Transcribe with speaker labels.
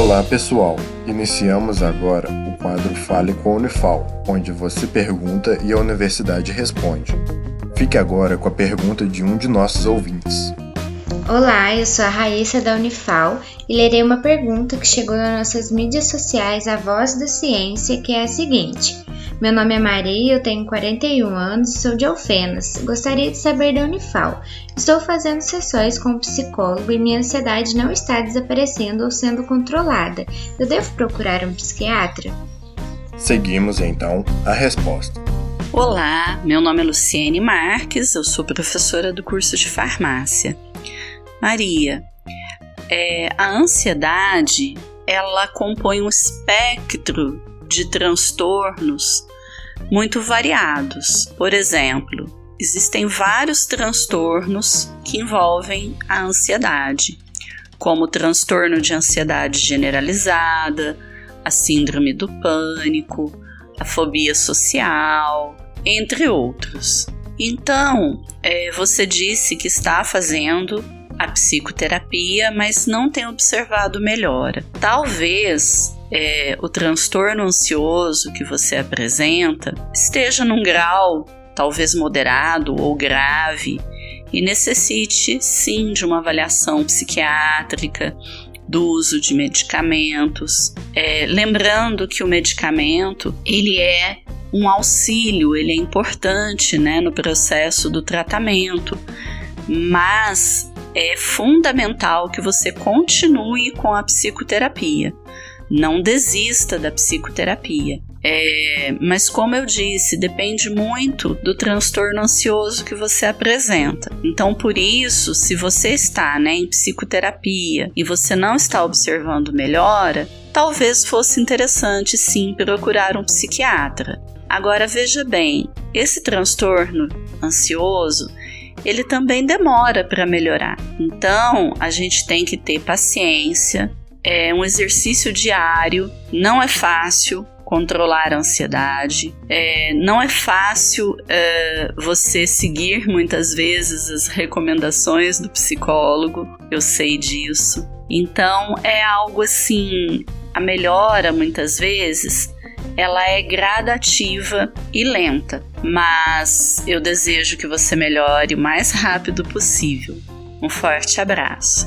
Speaker 1: Olá pessoal, iniciamos agora o quadro Fale com a Unifal, onde você pergunta e a universidade responde. Fique agora com a pergunta de um de nossos ouvintes.
Speaker 2: Olá, eu sou a Raíssa da Unifal e lerei uma pergunta que chegou nas nossas mídias sociais A Voz da Ciência, que é a seguinte: meu nome é Maria, eu tenho 41 anos e sou de Alfenas. Gostaria de saber da Unifal. Estou fazendo sessões com um psicólogo e minha ansiedade não está desaparecendo ou sendo controlada. Eu devo procurar um psiquiatra?
Speaker 1: Seguimos então a resposta.
Speaker 3: Olá, meu nome é Luciene Marques, eu sou professora do curso de farmácia. Maria, é, a ansiedade ela compõe um espectro de transtornos muito variados. Por exemplo, existem vários transtornos que envolvem a ansiedade, como o transtorno de ansiedade generalizada, a síndrome do pânico, a fobia social, entre outros. Então, é, você disse que está fazendo a psicoterapia, mas não tem observado melhora. Talvez é, o transtorno ansioso que você apresenta esteja num grau talvez moderado ou grave e necessite sim de uma avaliação psiquiátrica, do uso de medicamentos. É, lembrando que o medicamento ele é um auxílio, ele é importante né, no processo do tratamento, mas é fundamental que você continue com a psicoterapia. Não desista da psicoterapia. É, mas, como eu disse, depende muito do transtorno ansioso que você apresenta. Então, por isso, se você está né, em psicoterapia e você não está observando melhora, talvez fosse interessante sim procurar um psiquiatra. Agora, veja bem: esse transtorno ansioso ele também demora para melhorar. Então, a gente tem que ter paciência, é um exercício diário, não é fácil controlar a ansiedade, é, não é fácil é, você seguir muitas vezes as recomendações do psicólogo, eu sei disso. Então, é algo assim, a melhora muitas vezes ela é gradativa e lenta, mas eu desejo que você melhore o mais rápido possível. Um forte abraço.